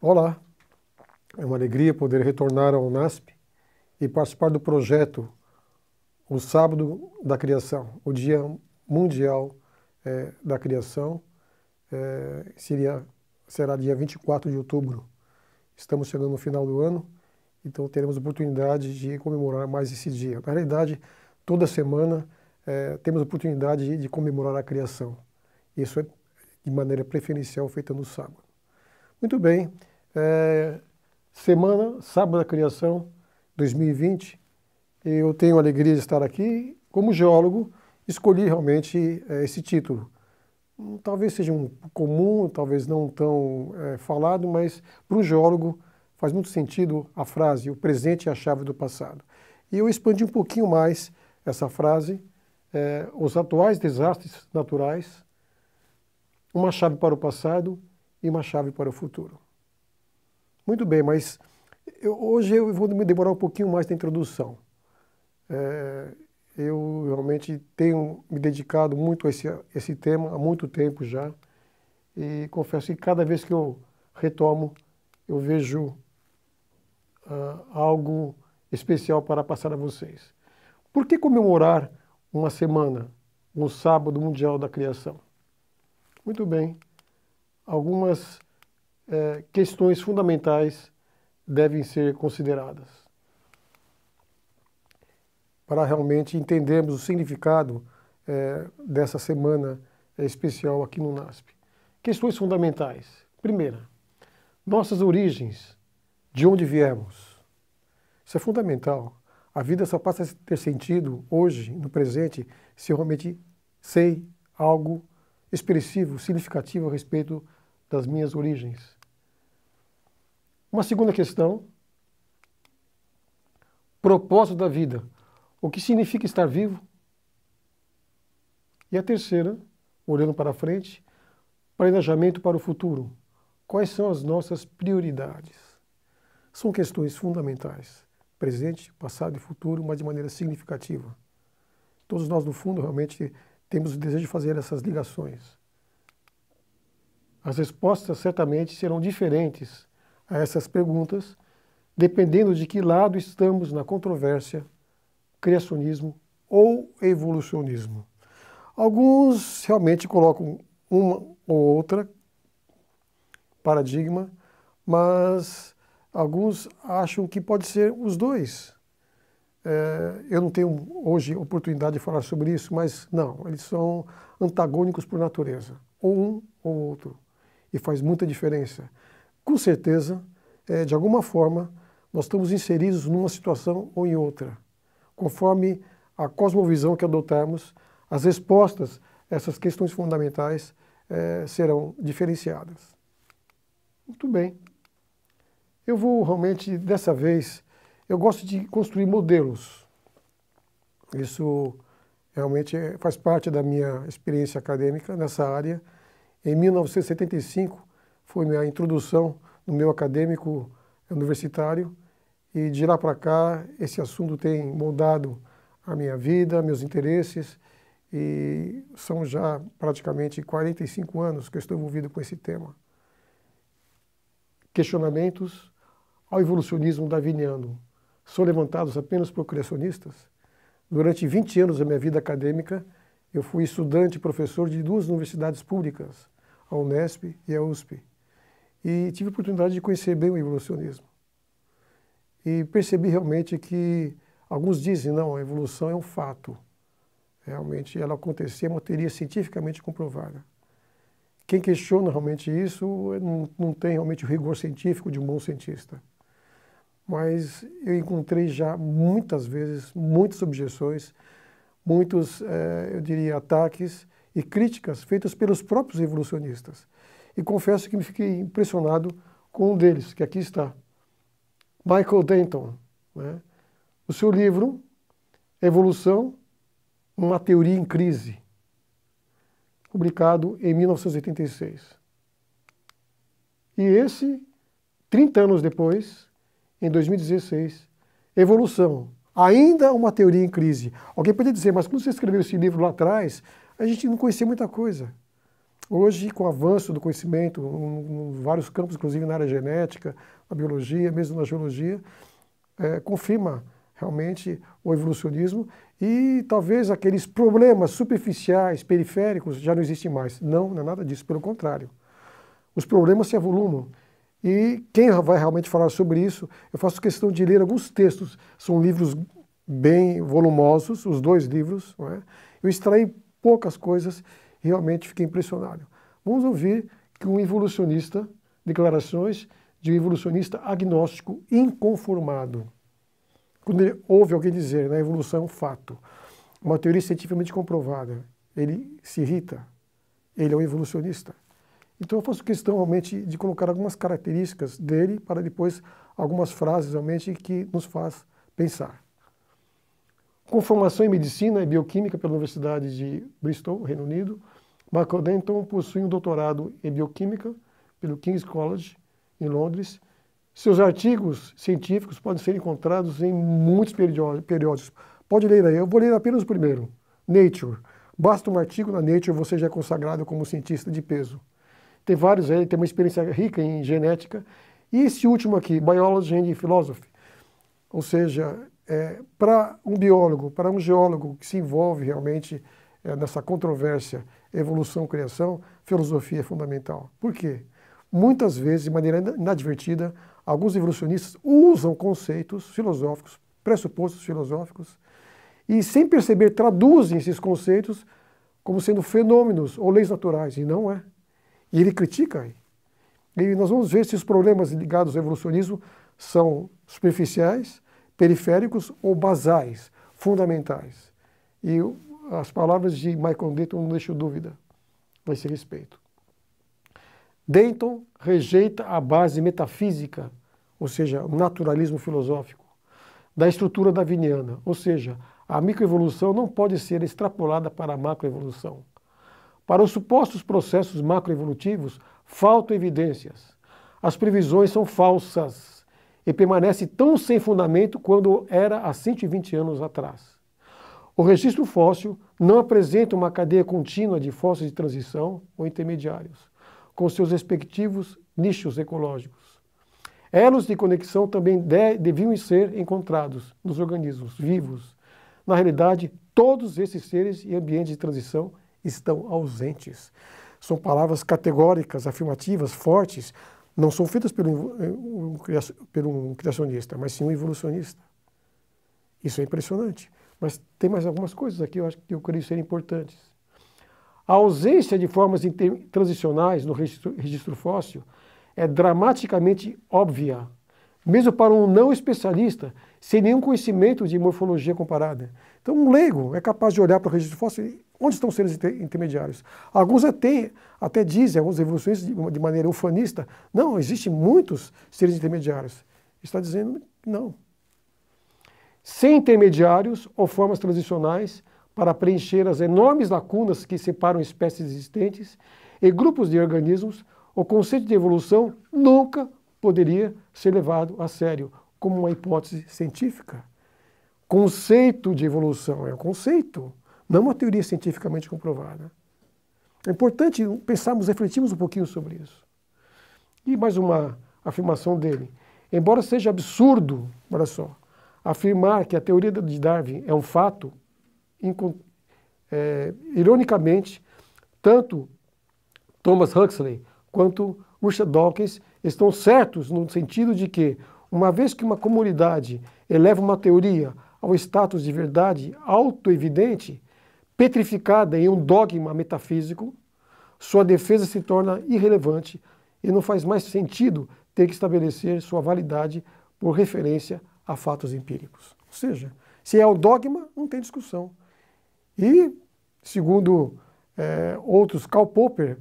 Olá, é uma alegria poder retornar ao NASP e participar do projeto O Sábado da Criação, o Dia Mundial é, da Criação, é, seria, será dia 24 de outubro. Estamos chegando no final do ano, então teremos oportunidade de comemorar mais esse dia. Na realidade, toda semana é, temos oportunidade de, de comemorar a criação. Isso é de maneira preferencial feita no sábado. Muito bem. É, semana, sábado da criação 2020. Eu tenho a alegria de estar aqui. Como geólogo, escolhi realmente é, esse título. Hum, talvez seja um comum, talvez não tão é, falado, mas para um geólogo faz muito sentido a frase: o presente é a chave do passado. E eu expandi um pouquinho mais essa frase. É, os atuais desastres naturais, uma chave para o passado e uma chave para o futuro. Muito bem, mas eu, hoje eu vou me demorar um pouquinho mais na introdução. É, eu realmente tenho me dedicado muito a esse, esse tema há muito tempo já e confesso que cada vez que eu retomo, eu vejo uh, algo especial para passar a vocês. Por que comemorar uma semana, um sábado mundial da criação? Muito bem, algumas é, questões fundamentais devem ser consideradas para realmente entendermos o significado é, dessa semana especial aqui no NASP. Questões fundamentais. Primeira, nossas origens, de onde viemos. Isso é fundamental. A vida só passa a ter sentido hoje, no presente, se eu realmente sei algo expressivo, significativo a respeito das minhas origens. Uma segunda questão, propósito da vida. O que significa estar vivo? E a terceira, olhando para frente, planejamento para o futuro. Quais são as nossas prioridades? São questões fundamentais. Presente, passado e futuro, mas de maneira significativa. Todos nós, no fundo, realmente temos o desejo de fazer essas ligações. As respostas certamente serão diferentes a essas perguntas, dependendo de que lado estamos na controvérsia, criacionismo ou evolucionismo. Alguns realmente colocam uma ou outra paradigma, mas alguns acham que pode ser os dois. É, eu não tenho hoje oportunidade de falar sobre isso, mas não, eles são antagônicos por natureza, ou um ou outro, e faz muita diferença. Com certeza, é, de alguma forma, nós estamos inseridos numa situação ou em outra. Conforme a cosmovisão que adotarmos, as respostas a essas questões fundamentais é, serão diferenciadas. Muito bem. Eu vou realmente, dessa vez, eu gosto de construir modelos. Isso realmente é, faz parte da minha experiência acadêmica nessa área. Em 1975 foi minha introdução no meu acadêmico universitário e de lá para cá esse assunto tem moldado a minha vida, meus interesses e são já praticamente 45 anos que eu estou envolvido com esse tema. Questionamentos ao evolucionismo darwiniano são levantados apenas por criacionistas. Durante 20 anos da minha vida acadêmica, eu fui estudante e professor de duas universidades públicas, a Unesp e a USP. E tive a oportunidade de conhecer bem o evolucionismo. E percebi realmente que alguns dizem, não, a evolução é um fato. Realmente ela acontecer, é uma teoria cientificamente comprovada. Quem questiona realmente isso não, não tem realmente o rigor científico de um bom cientista mas eu encontrei já muitas vezes muitas objeções, muitos, eh, eu diria, ataques e críticas feitas pelos próprios evolucionistas. E confesso que me fiquei impressionado com um deles, que aqui está, Michael Denton. Né? O seu livro, Evolução, uma teoria em crise, publicado em 1986. E esse, 30 anos depois, em 2016. Evolução. Ainda uma teoria em crise. Alguém pode dizer, mas quando você escreveu esse livro lá atrás, a gente não conhecia muita coisa. Hoje, com o avanço do conhecimento, em vários campos, inclusive na área genética, na biologia, mesmo na geologia, é, confirma realmente o evolucionismo e talvez aqueles problemas superficiais, periféricos, já não existem mais. Não, não é nada disso, pelo contrário. Os problemas se avolumam. E quem vai realmente falar sobre isso, eu faço questão de ler alguns textos. São livros bem volumosos, os dois livros. É? Eu extraí poucas coisas realmente fiquei impressionado. Vamos ouvir que um evolucionista, declarações de um evolucionista agnóstico inconformado. Quando ele ouve alguém dizer, na né, evolução é um fato, uma teoria cientificamente comprovada, ele se irrita, ele é um evolucionista. Então eu faço questão realmente de colocar algumas características dele para depois algumas frases realmente que nos faz pensar. Com formação em medicina e bioquímica pela Universidade de Bristol, Reino Unido, Michael Denton possui um doutorado em bioquímica pelo King's College, em Londres. Seus artigos científicos podem ser encontrados em muitos periódicos. Pode ler aí, eu vou ler apenas o primeiro. Nature. Basta um artigo na Nature, você já é consagrado como cientista de peso. Tem vários aí, tem uma experiência rica em genética. E esse último aqui, Biology and Philosophy. Ou seja, é, para um biólogo, para um geólogo que se envolve realmente é, nessa controvérsia evolução-criação, filosofia é fundamental. Por quê? Muitas vezes, de maneira inadvertida, alguns evolucionistas usam conceitos filosóficos, pressupostos filosóficos, e sem perceber traduzem esses conceitos como sendo fenômenos ou leis naturais, e não é. E ele critica. E nós vamos ver se os problemas ligados ao evolucionismo são superficiais, periféricos ou basais, fundamentais. E as palavras de Michael Denton não deixam dúvida a esse respeito. Denton rejeita a base metafísica, ou seja, o naturalismo filosófico, da estrutura darwiniana, ou seja, a microevolução não pode ser extrapolada para a macroevolução. Para os supostos processos macroevolutivos, faltam evidências. As previsões são falsas e permanece tão sem fundamento quando era há 120 anos atrás. O registro fóssil não apresenta uma cadeia contínua de fósseis de transição ou intermediários, com seus respectivos nichos ecológicos. Elos de conexão também de, deviam ser encontrados nos organismos vivos. Na realidade, todos esses seres e ambientes de transição estão ausentes. São palavras categóricas, afirmativas, fortes, não são feitas por um, por um criacionista, mas sim um evolucionista. Isso é impressionante. Mas tem mais algumas coisas aqui eu acho que eu creio ser importantes. A ausência de formas transicionais no registro, registro fóssil é dramaticamente óbvia, mesmo para um não especialista, sem nenhum conhecimento de morfologia comparada. Então, um leigo é capaz de olhar para o registro fóssil Onde estão os seres intermediários? Alguns até, até dizem, alguns evoluções de maneira ufanista, não, existem muitos seres intermediários. Está dizendo que não. Sem intermediários ou formas transicionais para preencher as enormes lacunas que separam espécies existentes e grupos de organismos, o conceito de evolução nunca poderia ser levado a sério como uma hipótese científica. Conceito de evolução é um conceito não uma teoria cientificamente comprovada. É importante pensarmos, refletirmos um pouquinho sobre isso. E mais uma afirmação dele. Embora seja absurdo, olha só, afirmar que a teoria de Darwin é um fato, é, ironicamente, tanto Thomas Huxley quanto Richard Dawkins estão certos no sentido de que, uma vez que uma comunidade eleva uma teoria ao status de verdade autoevidente, petrificada em um dogma metafísico, sua defesa se torna irrelevante e não faz mais sentido ter que estabelecer sua validade por referência a fatos empíricos. Ou seja, se é o dogma, não tem discussão. E, segundo é, outros, Karl Popper,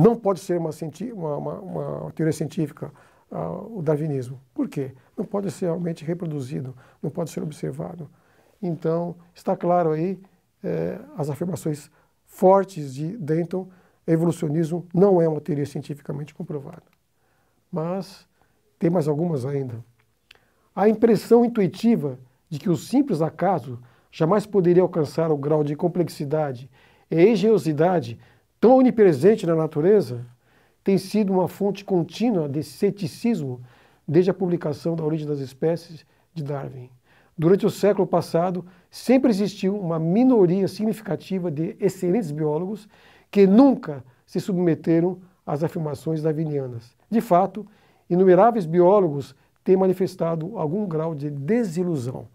não pode ser uma, uma, uma, uma teoria científica uh, o darwinismo. Por quê? Não pode ser realmente reproduzido, não pode ser observado. Então, está claro aí é, as afirmações fortes de Denton, evolucionismo não é uma teoria cientificamente comprovada. Mas tem mais algumas ainda. A impressão intuitiva de que o simples acaso jamais poderia alcançar o grau de complexidade e engenhosidade tão onipresente na natureza, tem sido uma fonte contínua de ceticismo desde a publicação da Origem das Espécies de Darwin. Durante o século passado, sempre existiu uma minoria significativa de excelentes biólogos que nunca se submeteram às afirmações darwinianas. De fato, inumeráveis biólogos têm manifestado algum grau de desilusão.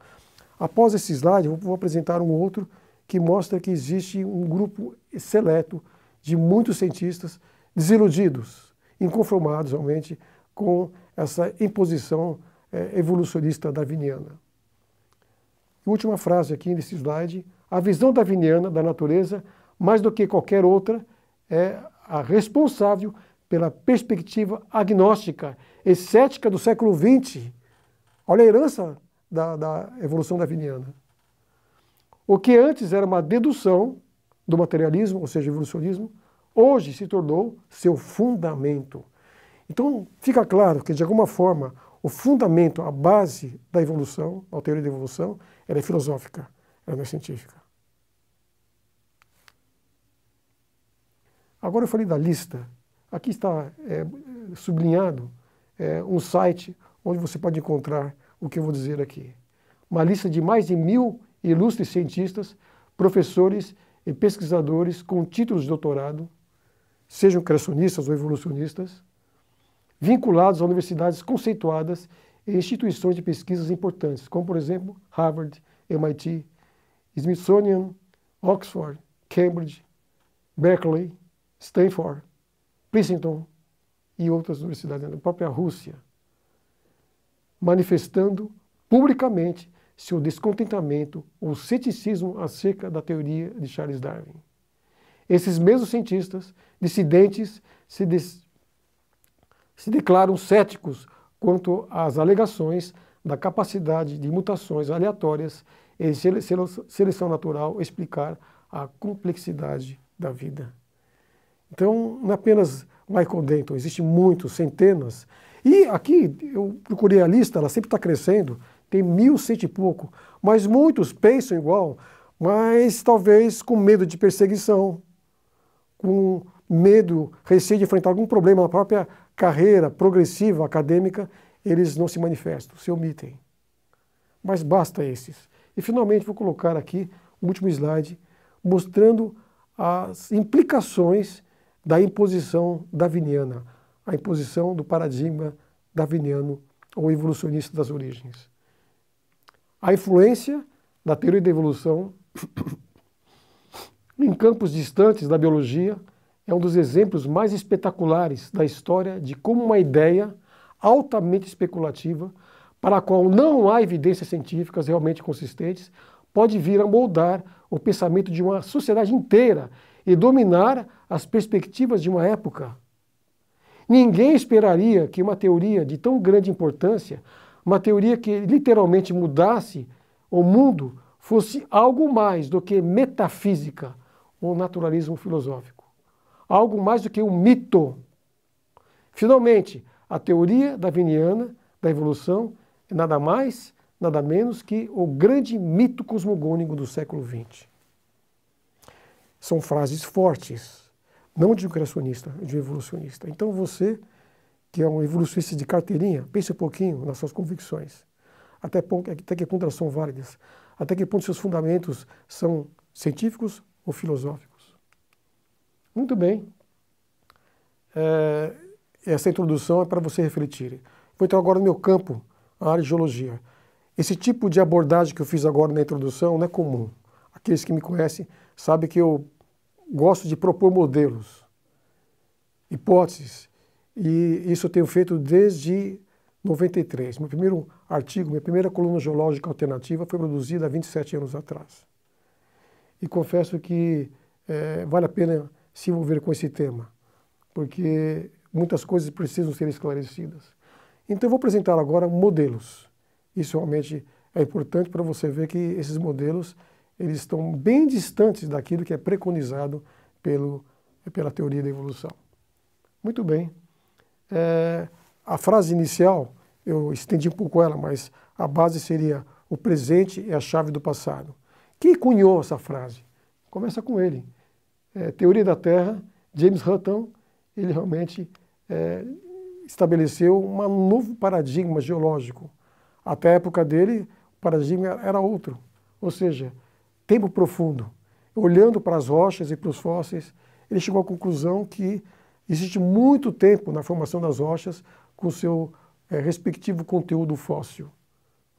Após esse slide, vou apresentar um outro que mostra que existe um grupo seleto de muitos cientistas desiludidos, inconformados realmente com essa imposição é, evolucionista darwiniana. Última frase aqui nesse slide: a visão darwiniana da natureza, mais do que qualquer outra, é a responsável pela perspectiva agnóstica e cética do século XX. Olha a herança da, da evolução darwiniana. O que antes era uma dedução do materialismo, ou seja, evolucionismo, hoje se tornou seu fundamento. Então, fica claro que, de alguma forma, o fundamento, a base da evolução, a teoria da evolução, ela é filosófica, ela não é científica. Agora eu falei da lista. Aqui está é, sublinhado é, um site onde você pode encontrar o que eu vou dizer aqui. Uma lista de mais de mil ilustres cientistas, professores e pesquisadores com títulos de doutorado, sejam criacionistas ou evolucionistas, vinculados a universidades conceituadas e instituições de pesquisas importantes, como, por exemplo, Harvard, MIT, Smithsonian, Oxford, Cambridge, Berkeley, Stanford, Princeton e outras universidades da própria Rússia, manifestando publicamente seu descontentamento ou ceticismo acerca da teoria de Charles Darwin. Esses mesmos cientistas dissidentes se, se declaram céticos quanto às alegações da capacidade de mutações aleatórias e seleção natural explicar a complexidade da vida. Então, não é apenas Michael Denton, existem muitos, centenas. E aqui eu procurei a lista, ela sempre está crescendo, tem mil cento e pouco, mas muitos pensam igual, mas talvez com medo de perseguição, com medo, receio de enfrentar algum problema na própria carreira progressiva acadêmica, eles não se manifestam, se omitem. Mas basta esses. E finalmente vou colocar aqui o último slide, mostrando as implicações da imposição darwiniana, a imposição do paradigma darwiniano ou evolucionista das origens. A influência da teoria da evolução em campos distantes da biologia é um dos exemplos mais espetaculares da história de como uma ideia altamente especulativa, para a qual não há evidências científicas realmente consistentes, pode vir a moldar o pensamento de uma sociedade inteira e dominar as perspectivas de uma época. Ninguém esperaria que uma teoria de tão grande importância, uma teoria que literalmente mudasse o mundo, fosse algo mais do que metafísica ou naturalismo filosófico. Algo mais do que um mito. Finalmente, a teoria darwiniana da evolução é nada mais, nada menos que o grande mito cosmogônico do século XX. São frases fortes, não de um criacionista, de um evolucionista. Então você, que é um evolucionista de carteirinha, pense um pouquinho nas suas convicções. Até, até que ponto elas são válidas? Até que ponto seus fundamentos são científicos ou filosóficos? Muito bem. É, essa introdução é para você refletir. Vou entrar agora no meu campo, a área de geologia. Esse tipo de abordagem que eu fiz agora na introdução não é comum. Aqueles que me conhecem sabem que eu gosto de propor modelos, hipóteses, e isso eu tenho feito desde 93. Meu primeiro artigo, minha primeira coluna geológica alternativa foi produzida há 27 anos atrás. E confesso que é, vale a pena se envolver com esse tema, porque muitas coisas precisam ser esclarecidas. Então eu vou apresentar agora modelos. Isso realmente é importante para você ver que esses modelos eles estão bem distantes daquilo que é preconizado pelo, pela teoria da evolução. Muito bem. É, a frase inicial, eu estendi um pouco ela, mas a base seria o presente é a chave do passado. Quem cunhou essa frase? Começa com ele. É, teoria da Terra James Hutton, ele realmente é, estabeleceu um novo paradigma geológico. Até a época dele, o paradigma era outro, ou seja, tempo profundo. Olhando para as rochas e para os fósseis, ele chegou à conclusão que existe muito tempo na formação das rochas com seu é, respectivo conteúdo fóssil.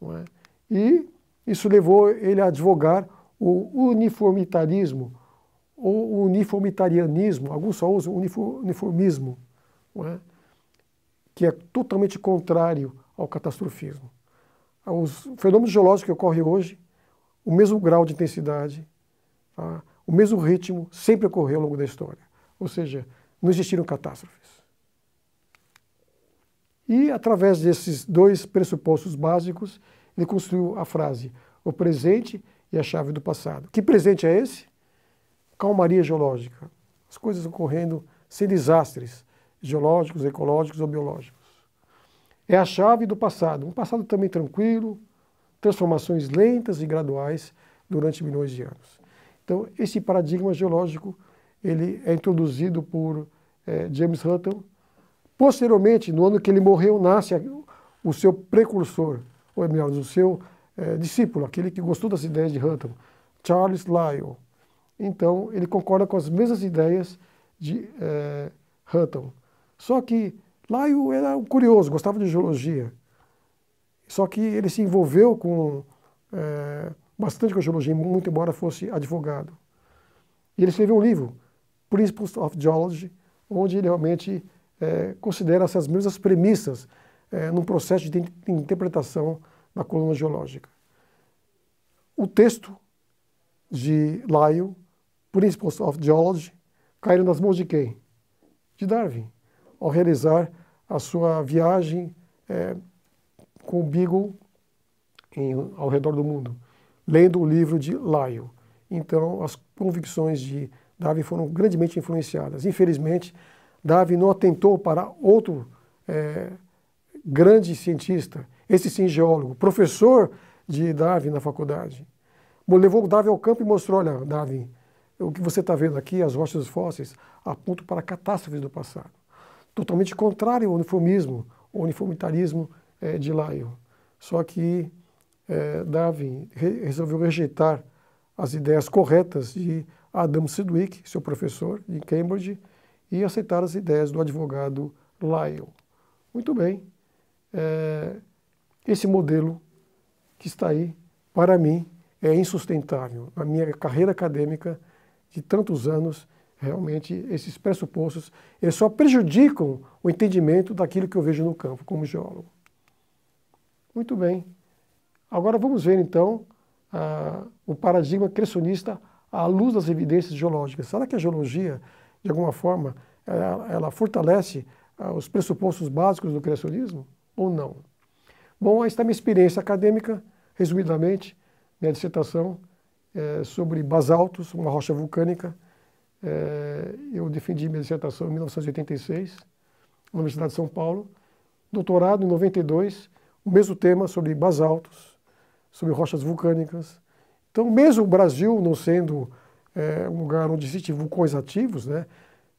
É? E isso levou ele a advogar o uniformitarismo, ou uniformitarianismo, alguns só usam uniformismo, é? que é totalmente contrário ao catastrofismo. Os fenômenos geológicos que ocorrem hoje, o mesmo grau de intensidade, tá? o mesmo ritmo sempre ocorreu ao longo da história. Ou seja, não existiram catástrofes. E, através desses dois pressupostos básicos, ele construiu a frase: o presente e a chave do passado. Que presente é esse? Calmaria geológica. As coisas ocorrendo sem desastres geológicos, ecológicos ou biológicos. É a chave do passado, um passado também tranquilo, transformações lentas e graduais durante milhões de anos. Então, esse paradigma geológico ele é introduzido por é, James Hutton. Posteriormente, no ano que ele morreu, nasce o seu precursor, ou melhor, o seu é, discípulo, aquele que gostou das ideias de Hutton, Charles Lyell. Então, ele concorda com as mesmas ideias de é, Hutton. Só que Lyell era um curioso, gostava de geologia. Só que ele se envolveu com é, bastante com geologia, muito embora fosse advogado. E ele escreveu um livro, Principles of Geology, onde ele realmente é, considera essas mesmas premissas é, num processo de interpretação da coluna geológica. O texto de Lyell, Principles of Geology, caiu nas mãos de quem? De Darwin, ao realizar a sua viagem é, com o Beagle em, ao redor do mundo, lendo o livro de Lyell. Então, as convicções de Darwin foram grandemente influenciadas. Infelizmente, Darwin não atentou para outro é, grande cientista, esse sim geólogo, professor de Darwin na faculdade. Levou Darwin ao campo e mostrou, olha, Darwin, o que você está vendo aqui, as rochas fósseis, apontam para catástrofes do passado. Totalmente contrário ao uniformismo, ao uniformitarismo é, de Lyell. Só que é, Darwin re resolveu rejeitar as ideias corretas de Adam Sidwick, seu professor em Cambridge, e aceitar as ideias do advogado Lyell. Muito bem, é, esse modelo que está aí, para mim, é insustentável. Na minha carreira acadêmica de tantos anos, realmente esses pressupostos eles só prejudicam o entendimento daquilo que eu vejo no campo como geólogo. Muito bem. Agora vamos ver então o paradigma criacionista à luz das evidências geológicas. Será que a geologia, de alguma forma, ela, ela fortalece ah, os pressupostos básicos do criacionismo ou não? Bom, esta é minha experiência acadêmica, resumidamente, minha dissertação é sobre basaltos, uma rocha vulcânica. É, eu defendi minha dissertação em 1986, na Universidade de São Paulo. Doutorado em 92, o mesmo tema sobre basaltos, sobre rochas vulcânicas. Então, mesmo o Brasil não sendo é, um lugar onde existem vulcões ativos, né,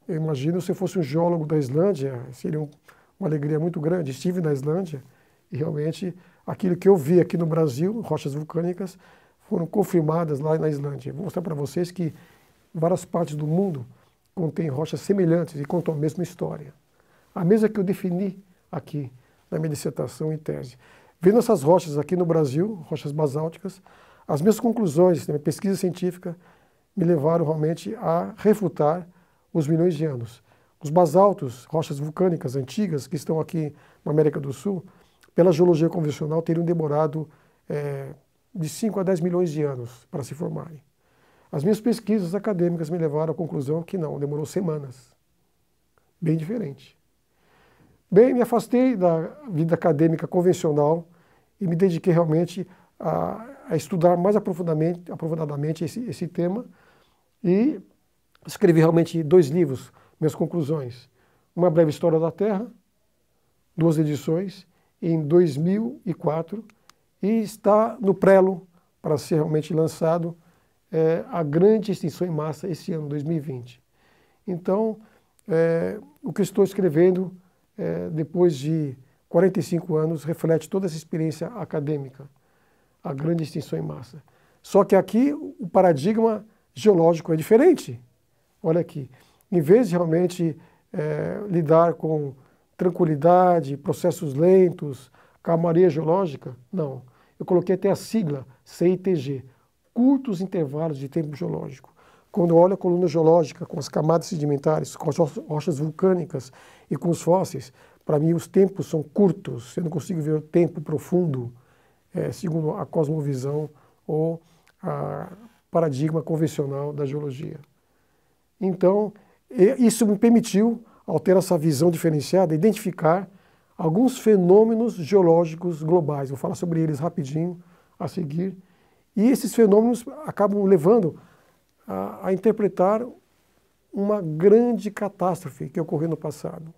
eu imagino se eu fosse um geólogo da Islândia, seria um, uma alegria muito grande. Estive na Islândia e realmente aquilo que eu vi aqui no Brasil, rochas vulcânicas, foram confirmadas lá na Islândia. Vou mostrar para vocês que várias partes do mundo contêm rochas semelhantes e contam a mesma história. A mesma que eu defini aqui na minha dissertação e tese. Vendo essas rochas aqui no Brasil, rochas basálticas, as minhas conclusões da minha pesquisa científica me levaram realmente a refutar os milhões de anos. Os basaltos, rochas vulcânicas antigas que estão aqui na América do Sul, pela geologia convencional, teriam demorado é, de 5 a 10 milhões de anos para se formarem. As minhas pesquisas acadêmicas me levaram à conclusão que não, demorou semanas. Bem diferente. Bem, me afastei da vida acadêmica convencional e me dediquei realmente a, a estudar mais aprofundadamente, aprofundadamente esse, esse tema e escrevi realmente dois livros, minhas conclusões. Uma breve história da Terra, duas edições, em 2004, e está no prelo para ser realmente lançado é, a grande extinção em massa esse ano, 2020. Então, é, o que estou escrevendo, é, depois de 45 anos, reflete toda essa experiência acadêmica, a grande extinção em massa. Só que aqui o paradigma geológico é diferente. Olha aqui, em vez de realmente é, lidar com tranquilidade, processos lentos, calmaria geológica, não. Eu coloquei até a sigla CITG, curtos intervalos de tempo geológico. Quando eu olho a coluna geológica com as camadas sedimentares, com as rochas vulcânicas e com os fósseis, para mim os tempos são curtos, eu não consigo ver o tempo profundo, é, segundo a cosmovisão ou a paradigma convencional da geologia. Então, isso me permitiu, ao ter essa visão diferenciada, identificar alguns fenômenos geológicos globais. Vou falar sobre eles rapidinho a seguir. E esses fenômenos acabam levando a, a interpretar uma grande catástrofe que ocorreu no passado,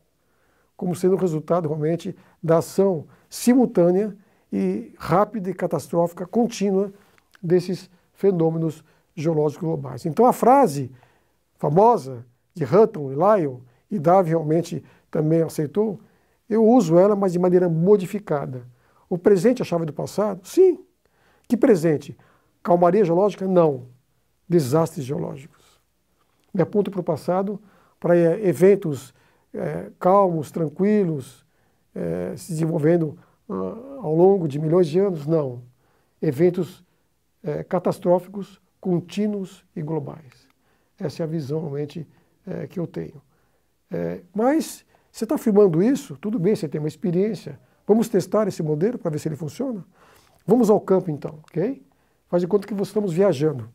como sendo o resultado realmente da ação simultânea e rápida e catastrófica contínua desses fenômenos geológicos globais. Então a frase famosa de Hutton e Lyon, e Darwin realmente também aceitou, eu uso ela, mas de maneira modificada. O presente é a chave do passado? Sim. Que presente? Calmaria geológica? Não. Desastres geológicos. Me aponto para o passado, para é, eventos é, calmos, tranquilos, é, se desenvolvendo uh, ao longo de milhões de anos? Não. Eventos é, catastróficos, contínuos e globais. Essa é a visão realmente é, que eu tenho. É, mas você está filmando isso, tudo bem, você tem uma experiência. Vamos testar esse modelo para ver se ele funciona? Vamos ao campo então, ok? Faz de conta que estamos viajando.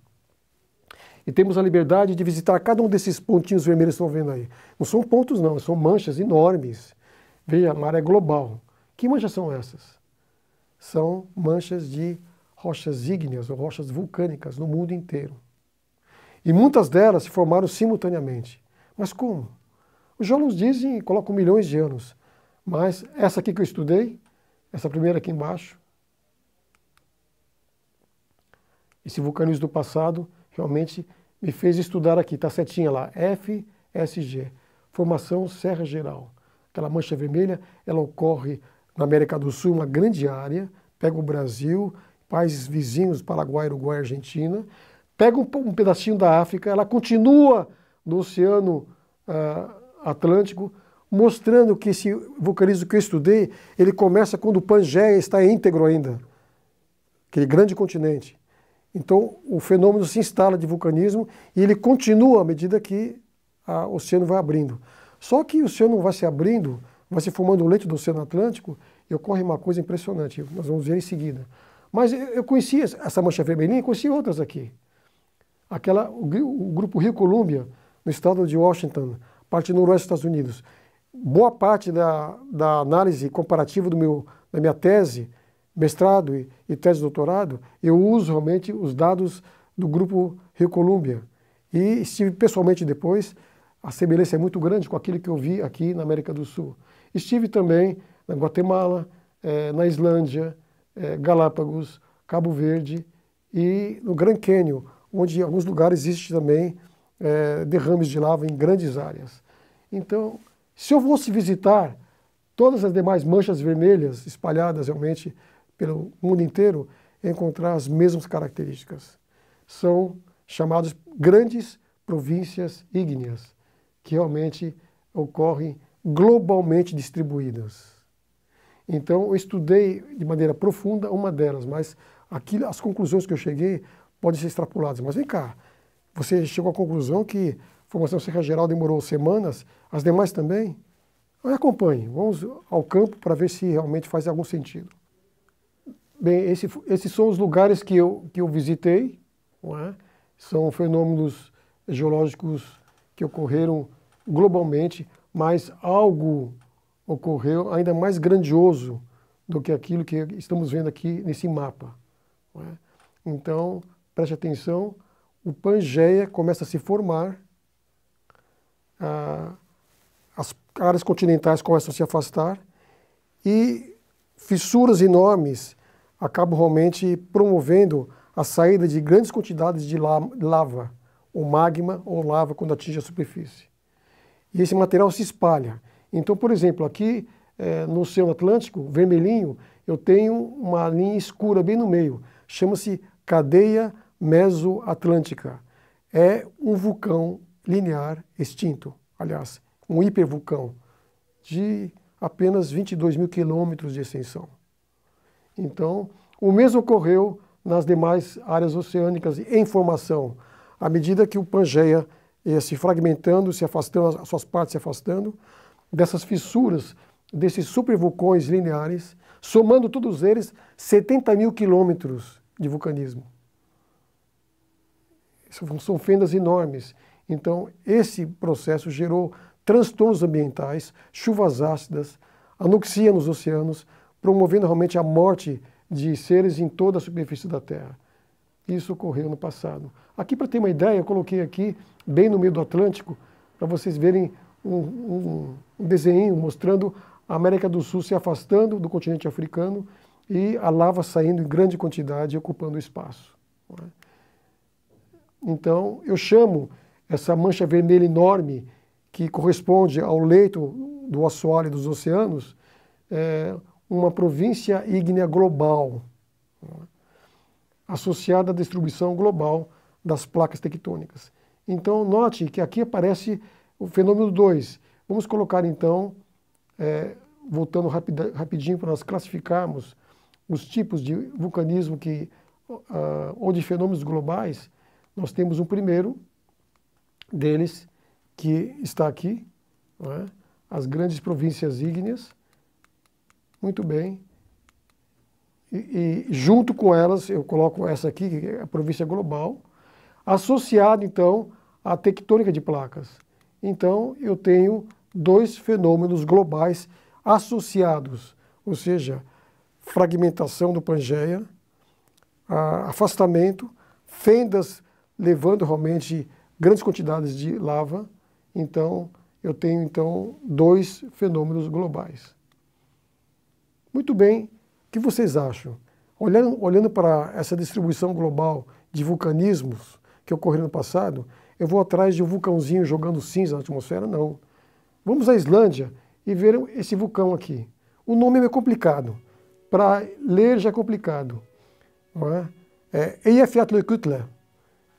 E temos a liberdade de visitar cada um desses pontinhos vermelhos que estão vendo aí. Não são pontos não, são manchas enormes. Veja, a maré global. Que manchas são essas? São manchas de rochas ígneas ou rochas vulcânicas no mundo inteiro. E muitas delas se formaram simultaneamente. Mas como? Os geólogos dizem e colocam milhões de anos. Mas essa aqui que eu estudei, essa primeira aqui embaixo, esse vulcanismo do passado realmente me fez estudar aqui, está certinha lá, FSG, Formação Serra Geral. Aquela mancha vermelha, ela ocorre na América do Sul, uma grande área, pega o Brasil, países vizinhos, Paraguai, Uruguai, Argentina, pega um, um pedacinho da África, ela continua no Oceano uh, Atlântico, mostrando que esse vulcanismo que eu estudei, ele começa quando o Pangeia está íntegro ainda, aquele grande continente. Então, o fenômeno se instala de vulcanismo e ele continua à medida que o oceano vai abrindo. Só que o oceano vai se abrindo, vai se formando o leito do Oceano Atlântico e ocorre uma coisa impressionante, nós vamos ver em seguida. Mas eu conhecia essa mancha vermelhinha, conheci outras aqui. Aquela, o, o grupo Rio Columbia, no estado de Washington, parte noroeste dos Estados Unidos. Boa parte da, da análise comparativa do meu, da minha tese, mestrado e, e tese de doutorado, eu uso realmente os dados do grupo Rio Columbia. E estive pessoalmente depois, a semelhança é muito grande com aquilo que eu vi aqui na América do Sul. Estive também na Guatemala, eh, na Islândia, é, Galápagos, Cabo Verde e no Grand Canyon, onde em alguns lugares existe também é, derrames de lava em grandes áreas. Então, se eu fosse visitar todas as demais manchas vermelhas espalhadas realmente pelo mundo inteiro, encontrar as mesmas características. São chamadas grandes províncias ígneas, que realmente ocorrem globalmente distribuídas. Então, eu estudei de maneira profunda uma delas, mas aqui, as conclusões que eu cheguei podem ser extrapoladas. Mas vem cá, você chegou à conclusão que a formação Serra Geral demorou semanas, as demais também? Acompanhe, vamos ao campo para ver se realmente faz algum sentido. Bem, esse, esses são os lugares que eu, que eu visitei, é? são fenômenos geológicos que ocorreram globalmente, mas algo ocorreu ainda mais grandioso do que aquilo que estamos vendo aqui nesse mapa. É? Então, preste atenção, o Pangeia começa a se formar, as áreas continentais começam a se afastar e fissuras enormes acabam realmente promovendo a saída de grandes quantidades de lava, ou magma ou lava quando atinge a superfície. E esse material se espalha. Então, por exemplo, aqui é, no Oceano Atlântico, vermelhinho, eu tenho uma linha escura bem no meio. Chama-se cadeia mesoatlântica. É um vulcão linear extinto, aliás, um hipervulcão de apenas 22 mil quilômetros de extensão. Então, o mesmo ocorreu nas demais áreas oceânicas em formação. À medida que o Pangeia ia se fragmentando, se afastando, as suas partes se afastando, dessas fissuras, desses supervulcões lineares, somando todos eles, 70 mil quilômetros de vulcanismo. São fendas enormes. Então, esse processo gerou transtornos ambientais, chuvas ácidas, anoxia nos oceanos, promovendo realmente a morte de seres em toda a superfície da Terra. Isso ocorreu no passado. Aqui, para ter uma ideia, eu coloquei aqui, bem no meio do Atlântico, para vocês verem um, um, um desenho mostrando a América do Sul se afastando do continente africano e a lava saindo em grande quantidade ocupando o espaço. É? Então, eu chamo essa mancha vermelha enorme, que corresponde ao leito do assoalho dos oceanos, é uma província ígnea global? Associada à distribuição global das placas tectônicas. Então, note que aqui aparece o fenômeno 2. Vamos colocar, então, é, voltando rapid, rapidinho para nós classificarmos os tipos de vulcanismo que, uh, ou de fenômenos globais, nós temos um primeiro deles que está aqui, é? as grandes províncias ígneas, muito bem, e, junto com elas eu coloco essa aqui, que é a província global, associado então à tectônica de placas. Então eu tenho dois fenômenos globais associados, ou seja, fragmentação do Pangeia, afastamento, fendas levando realmente grandes quantidades de lava. Então, eu tenho então dois fenômenos globais. Muito bem, que vocês acham? Olhando, olhando para essa distribuição global de vulcanismos que ocorreram no passado, eu vou atrás de um vulcãozinho jogando cinza na atmosfera? Não. Vamos à Islândia e ver esse vulcão aqui. O nome é complicado. Para ler já é complicado. Não é? É.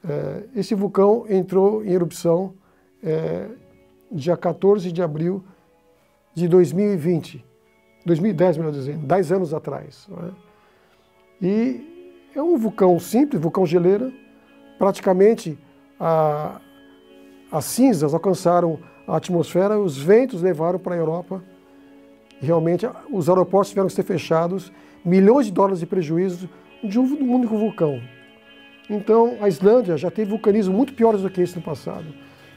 É, esse vulcão entrou em erupção é, dia 14 de abril de 2020. 2010, melhor dizendo, 10 anos atrás. É? E é um vulcão simples, vulcão geleira. Praticamente a, as cinzas alcançaram a atmosfera, os ventos levaram para a Europa. Realmente, os aeroportos tiveram que ser fechados, milhões de dólares de prejuízo de um único vulcão. Então, a Islândia já teve vulcanismo muito piores do que esse no passado.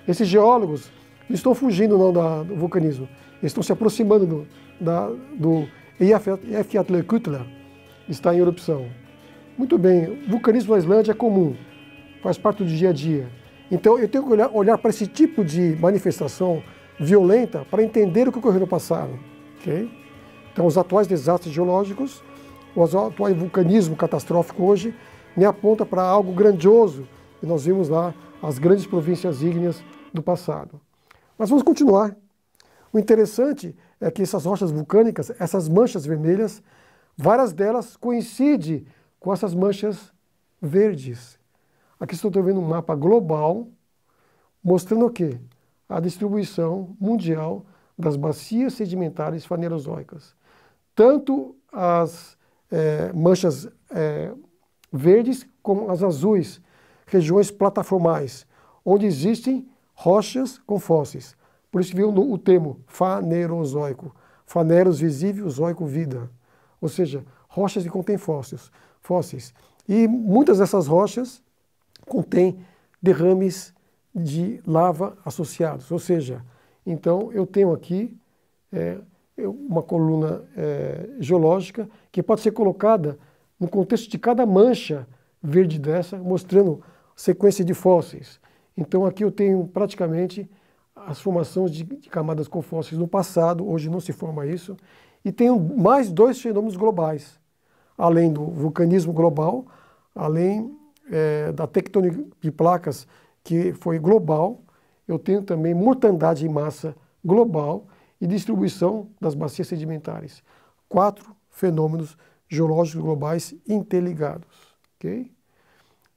Esses geólogos não estão fugindo não da, do vulcanismo, eles estão se aproximando do, da, do Eyjafjallajökull, está em erupção. Muito bem, vulcanismo na Islândia é comum, faz parte do dia a dia. Então eu tenho que olhar, olhar para esse tipo de manifestação violenta para entender o que ocorreu no passado. Okay? Então os atuais desastres geológicos, o atual vulcanismo catastrófico hoje, me aponta para algo grandioso e nós vimos lá as grandes províncias ígneas do passado. Mas vamos continuar. O interessante é que essas rochas vulcânicas, essas manchas vermelhas, várias delas coincidem com essas manchas verdes. Aqui estou vendo um mapa global mostrando o quê? A distribuição mundial das bacias sedimentares fanerozoicas. Tanto as é, manchas é, verdes como as azuis, regiões plataformais, onde existem rochas com fósseis. Por isso veio o termo fanerozoico. Faneros visível, zoico vida. Ou seja, rochas que contêm fósseis. fósseis. E muitas dessas rochas contém derrames de lava associados. Ou seja, então eu tenho aqui é, uma coluna é, geológica que pode ser colocada no contexto de cada mancha verde dessa, mostrando sequência de fósseis. Então aqui eu tenho praticamente as formações de, de camadas com fósseis no passado, hoje não se forma isso, e tenho mais dois fenômenos globais, além do vulcanismo global, além é, da tectônica de placas, que foi global, eu tenho também mortandade em massa global e distribuição das bacias sedimentares. Quatro fenômenos geológicos globais interligados. Okay?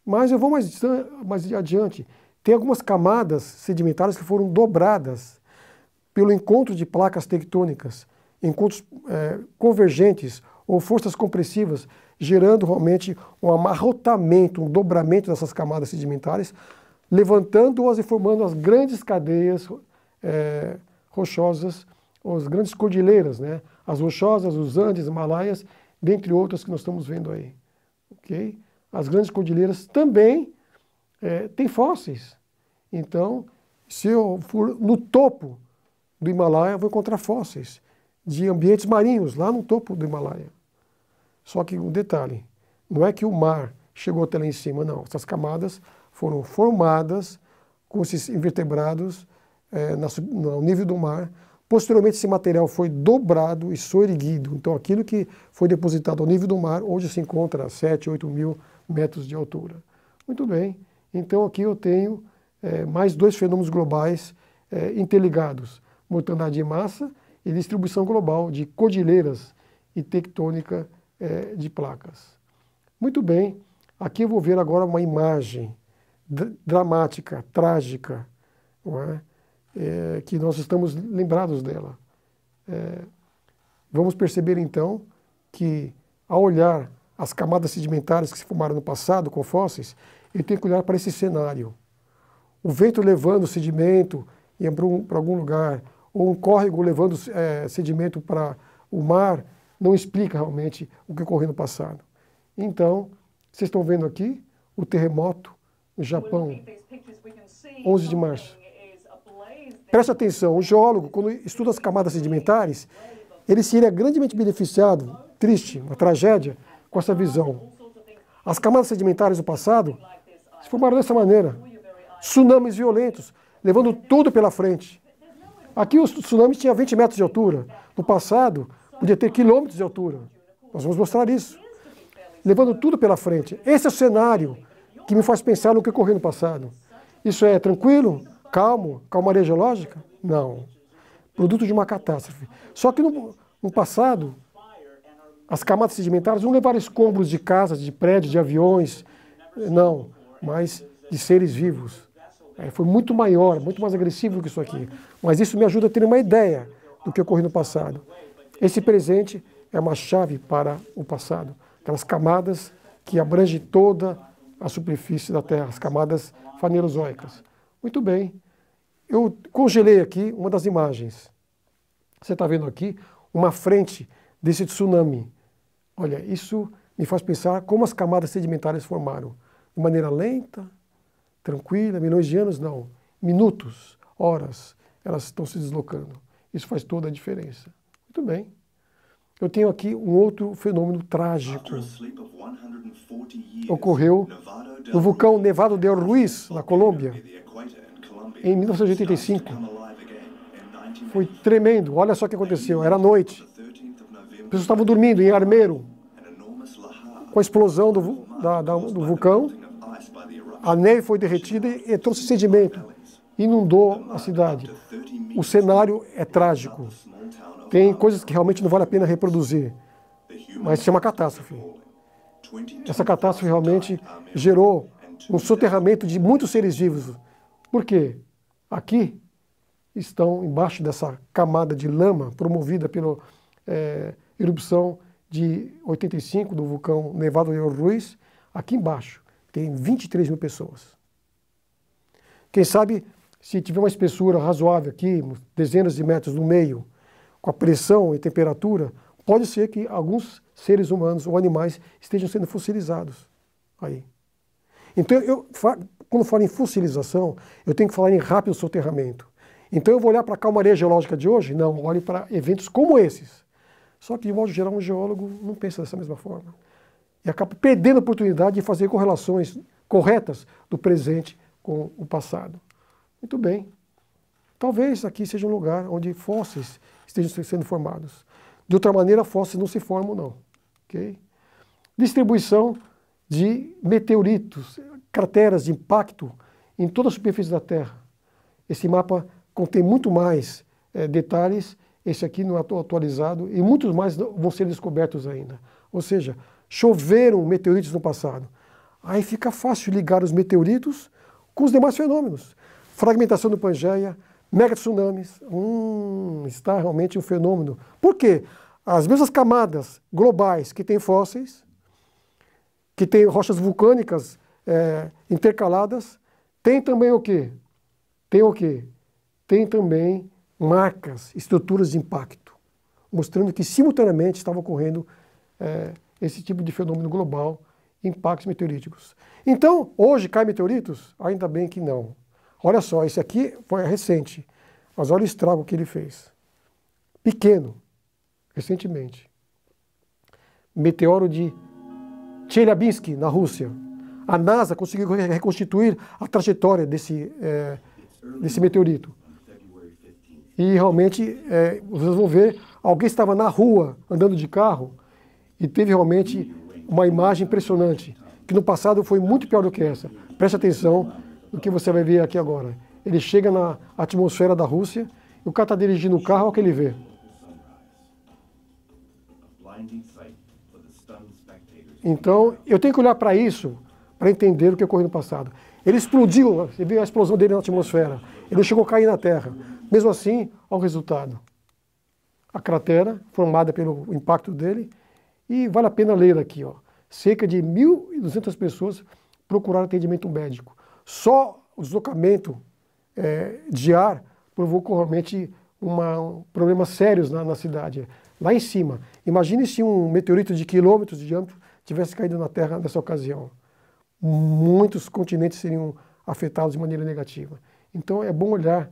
Mas eu vou mais, mais adiante. Tem algumas camadas sedimentares que foram dobradas pelo encontro de placas tectônicas, encontros é, convergentes ou forças compressivas, gerando realmente um amarrotamento, um dobramento dessas camadas sedimentares, levantando-as e formando as grandes cadeias é, rochosas, as grandes cordilheiras, né? as rochosas, os Andes, Himalaias, dentre outras que nós estamos vendo aí. Okay? As grandes cordilheiras também é, têm fósseis. Então, se eu for no topo do Himalaia, eu vou encontrar fósseis de ambientes marinhos, lá no topo do Himalaia. Só que um detalhe, não é que o mar chegou até lá em cima, não. Essas camadas foram formadas com esses invertebrados é, no nível do mar. Posteriormente, esse material foi dobrado e soerguido. Então, aquilo que foi depositado ao nível do mar, hoje se encontra a 7, 8 mil metros de altura. Muito bem. Então, aqui eu tenho é, mais dois fenômenos globais é, interligados. Mortandade de massa e distribuição global de cordilheiras e tectônica é, de placas. Muito bem, aqui eu vou ver agora uma imagem dramática, trágica, é? É, que nós estamos lembrados dela. É, vamos perceber então que, ao olhar as camadas sedimentares que se formaram no passado com fósseis, eu tenho que olhar para esse cenário. O vento levando sedimento para algum lugar, ou um córrego levando é, sedimento para o mar, não explica realmente o que ocorreu no passado. Então, vocês estão vendo aqui o terremoto no Japão, 11 de março. Preste atenção, o geólogo, quando estuda as camadas sedimentares, ele seria grandemente beneficiado, triste, uma tragédia, com essa visão. As camadas sedimentares do passado se formaram dessa maneira. Tsunamis violentos, levando tudo pela frente. Aqui o tsunami tinha 20 metros de altura. No passado, podia ter quilômetros de altura. Nós vamos mostrar isso. Levando tudo pela frente. Esse é o cenário que me faz pensar no que ocorreu no passado. Isso é tranquilo? Calmo? Calmaria geológica? Não. Produto de uma catástrofe. Só que no, no passado, as camadas sedimentares não levaram escombros de casas, de prédios, de aviões, não, mas de seres vivos. É, foi muito maior, muito mais agressivo do que isso aqui. Mas isso me ajuda a ter uma ideia do que ocorreu no passado. Esse presente é uma chave para o passado. Aquelas camadas que abrangem toda a superfície da Terra, as camadas fanerozoicas. Muito bem. Eu congelei aqui uma das imagens. Você está vendo aqui uma frente desse tsunami. Olha, isso me faz pensar como as camadas sedimentares formaram. De maneira lenta, tranquila, milhões de anos, não. Minutos, horas, elas estão se deslocando. Isso faz toda a diferença. Muito bem. Eu tenho aqui um outro fenômeno trágico. Ocorreu no vulcão Nevado del Ruiz, na Colômbia, em 1985. Foi tremendo. Olha só o que aconteceu. Era noite. As pessoas estavam dormindo em Armeiro. Com a explosão do, da, da, do vulcão, a neve foi derretida e trouxe sedimento. Inundou a cidade. O cenário é trágico. Tem coisas que realmente não vale a pena reproduzir. Mas é uma catástrofe. Essa catástrofe realmente gerou um soterramento de muitos seres vivos. Por quê? Aqui estão embaixo dessa camada de lama promovida pela é, erupção de 85 do vulcão Nevado de Ruiz, aqui embaixo tem 23 mil pessoas. Quem sabe, se tiver uma espessura razoável aqui, dezenas de metros no meio, com a pressão e temperatura, pode ser que alguns seres humanos ou animais estejam sendo fossilizados aí. Então, eu, quando falo em fossilização, eu tenho que falar em rápido soterramento. Então, eu vou olhar para a calmaria geológica de hoje? Não, olhe para eventos como esses. Só que, de modo geral, um geólogo não pensa dessa mesma forma. E acaba perdendo a oportunidade de fazer correlações corretas do presente com o passado. Muito bem. Talvez aqui seja um lugar onde fósseis estejam sendo formados. De outra maneira, fósseis não se formam, não. Okay? Distribuição de meteoritos, crateras de impacto em toda a superfície da Terra. Esse mapa contém muito mais é, detalhes, esse aqui não é atualizado, e muitos mais vão ser descobertos ainda. Ou seja, choveram meteoritos no passado. Aí fica fácil ligar os meteoritos com os demais fenômenos. Fragmentação do Pangeia, mega tsunamis. Hum, está realmente um fenômeno. Por quê? As mesmas camadas globais que têm fósseis, que têm rochas vulcânicas é, intercaladas, tem também o quê? Tem o quê? Tem também marcas, estruturas de impacto, mostrando que simultaneamente estava ocorrendo é, esse tipo de fenômeno global, impactos meteoríticos. Então, hoje cai meteoritos? Ainda bem que não. Olha só, esse aqui foi recente, mas olha o estrago que ele fez. Pequeno, recentemente. Meteoro de Chelyabinsk, na Rússia. A NASA conseguiu reconstituir a trajetória desse, é, desse meteorito. E realmente, é, vocês vão ver, alguém estava na rua andando de carro e teve realmente uma imagem impressionante, que no passado foi muito pior do que essa. Preste atenção no que você vai ver aqui agora. Ele chega na atmosfera da Rússia e o cara está dirigindo o carro, olha o que ele vê. Então, eu tenho que olhar para isso para entender o que ocorreu no passado. Ele explodiu, você viu a explosão dele na atmosfera. Ele chegou a cair na Terra. Mesmo assim, olha o resultado. A cratera formada pelo impacto dele. E vale a pena ler aqui, ó. Cerca de 1.200 pessoas procuraram atendimento médico. Só o deslocamento é, de ar provocou realmente uma, um, problemas sérios na, na cidade. Lá em cima. Imagine se um meteorito de quilômetros de diâmetro tivesse caído na Terra nessa ocasião. Muitos continentes seriam afetados de maneira negativa. Então é bom olhar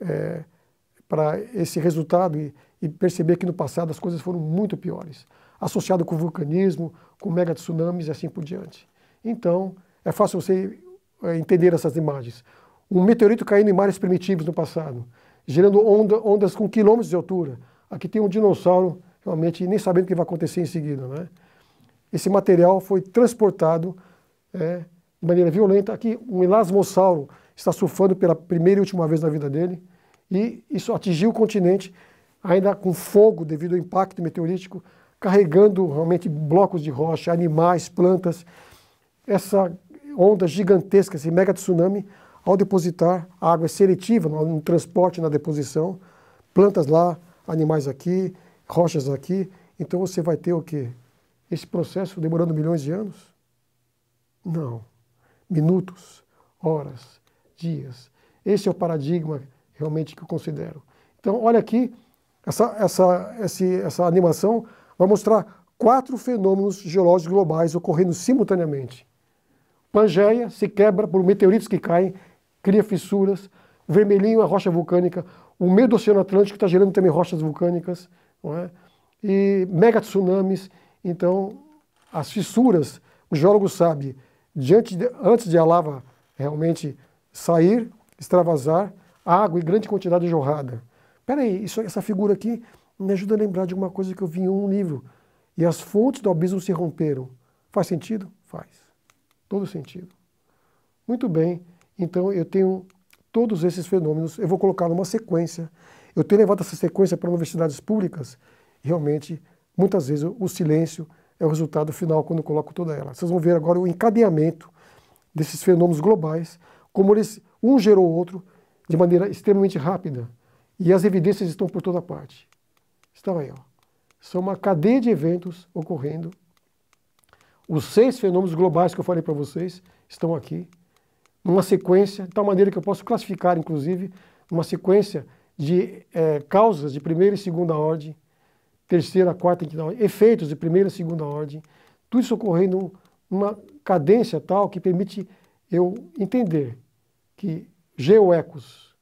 é, para esse resultado e, e, perceber que no passado as coisas foram muito piores, associado com vulcanismo, com mega tsunamis e assim por diante. Então é fácil você é, entender essas imagens. Um meteorito caindo em mares primitivos no passado, gerando onda, ondas com quilômetros de altura. Aqui tem um dinossauro realmente nem sabendo o que vai acontecer em seguida, né? esse material foi transportado é, de maneira violenta. Aqui, um elasmossauro está surfando pela primeira e última vez na vida dele, e isso atingiu o continente, ainda com fogo devido ao impacto meteorítico, carregando realmente blocos de rocha, animais, plantas. Essa onda gigantesca, esse mega tsunami, ao depositar, água é seletiva no, no transporte, na deposição, plantas lá, animais aqui, rochas aqui, então você vai ter o quê? esse processo demorando milhões de anos? Não. Minutos, horas, dias. Esse é o paradigma realmente que eu considero. Então, olha aqui, essa, essa, essa, essa animação vai mostrar quatro fenômenos geológicos globais ocorrendo simultaneamente. Pangeia se quebra por meteoritos que caem, cria fissuras. Vermelhinho é rocha vulcânica. O meio do Oceano Atlântico está gerando também rochas vulcânicas. Não é? E mega tsunamis então, as fissuras, o geólogo sabe, diante de, antes de a lava realmente sair, extravasar, água e grande quantidade de jorrada. Espera isso, essa figura aqui me ajuda a lembrar de uma coisa que eu vi em um livro. E as fontes do abismo se romperam. Faz sentido? Faz. Todo sentido. Muito bem, então eu tenho todos esses fenômenos, eu vou colocar numa sequência. Eu tenho levado essa sequência para universidades públicas, realmente Muitas vezes o silêncio é o resultado final quando eu coloco toda ela. Vocês vão ver agora o encadeamento desses fenômenos globais, como eles um gerou o outro de maneira extremamente rápida. E as evidências estão por toda parte. Estão aí, ó. São uma cadeia de eventos ocorrendo. Os seis fenômenos globais que eu falei para vocês estão aqui, numa sequência, de tal maneira que eu posso classificar, inclusive, uma sequência de é, causas de primeira e segunda ordem, terceira, quarta e quinta ordem, efeitos de primeira e segunda ordem, tudo isso ocorrendo numa cadência tal que permite eu entender que geoecos,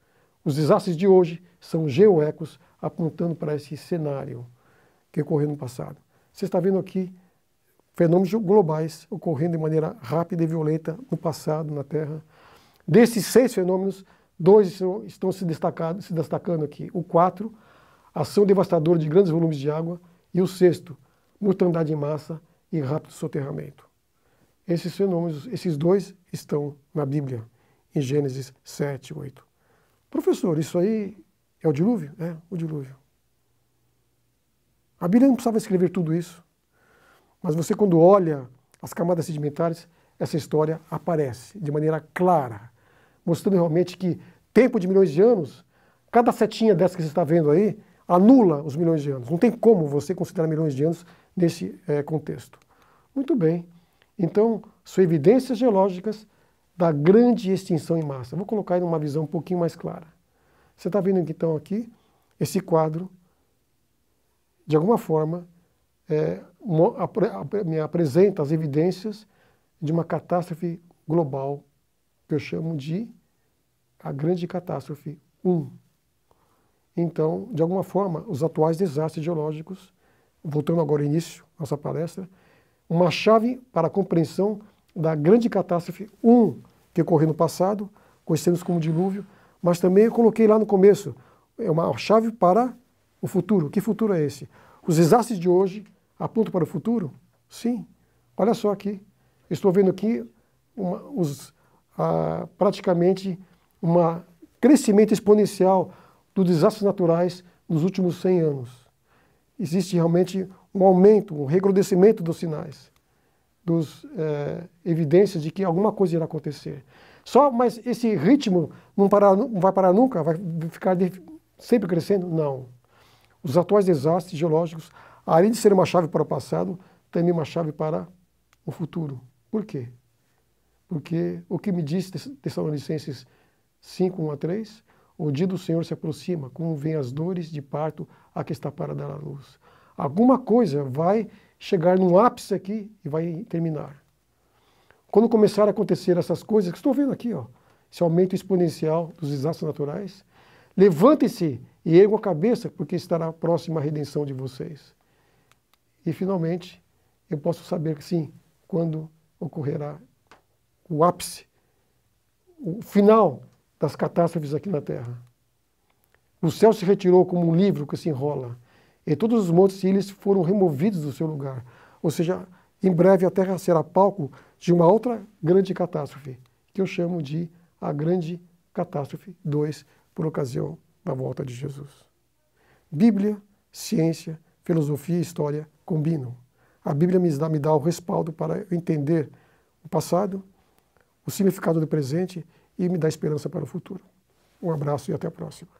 os desastres de hoje são geoecos apontando para esse cenário que ocorreu no passado. Você está vendo aqui fenômenos globais ocorrendo de maneira rápida e violenta no passado, na Terra. Desses seis fenômenos, dois estão se, destacando, se destacando aqui. O quatro, ação devastadora de grandes volumes de água, e o sexto, mortandade em massa e rápido soterramento. Esses fenômenos, esses dois estão na Bíblia, em Gênesis 7, 8. Professor, isso aí é o dilúvio? É, o dilúvio. A Bíblia não precisava escrever tudo isso. Mas você, quando olha as camadas sedimentares, essa história aparece de maneira clara, mostrando realmente que tempo de milhões de anos, cada setinha dessa que você está vendo aí, anula os milhões de anos. Não tem como você considerar milhões de anos nesse é, contexto. Muito bem. Então, são evidências geológicas da grande extinção em massa. Vou colocar em uma visão um pouquinho mais clara. Você está vendo então aqui esse quadro, de alguma forma, é, me apresenta as evidências de uma catástrofe global que eu chamo de a grande catástrofe 1. Então, de alguma forma, os atuais desastres geológicos, voltando agora ao início da nossa palestra, uma chave para a compreensão da grande catástrofe 1 que ocorreu no passado, conhecemos como dilúvio, mas também eu coloquei lá no começo, é uma chave para o futuro. Que futuro é esse? Os desastres de hoje apontam para o futuro? Sim. Olha só aqui. Estou vendo aqui uma, os, ah, praticamente um crescimento exponencial dos desastres naturais nos últimos 100 anos. Existe realmente um aumento, um recrudescimento dos sinais, dos é, evidências de que alguma coisa irá acontecer. Só, mas esse ritmo não, parar, não vai parar nunca? Vai ficar sempre crescendo? Não. Os atuais desastres geológicos, além de ser uma chave para o passado, também uma chave para o futuro. Por quê? Porque o que me diz Tessalonicenses 5, 1 a 3, o dia do Senhor se aproxima, como vêm as dores de parto a que está para dar a luz. Alguma coisa vai chegar num ápice aqui e vai terminar. Quando começar a acontecer essas coisas que estou vendo aqui, ó, esse aumento exponencial dos desastres naturais, levantem-se e ergam a cabeça, porque estará próxima a redenção de vocês. E finalmente, eu posso saber que sim, quando ocorrerá o ápice, o final das catástrofes aqui na Terra. O céu se retirou como um livro que se enrola e todos os montes e ilhas foram removidos do seu lugar. Ou seja, em breve a Terra será palco de uma outra grande catástrofe, que eu chamo de a Grande Catástrofe 2, por ocasião da volta de Jesus. Bíblia, ciência, filosofia e história combinam. A Bíblia me dá, me dá o respaldo para entender o passado, o significado do presente e me dá esperança para o futuro. Um abraço e até a próxima.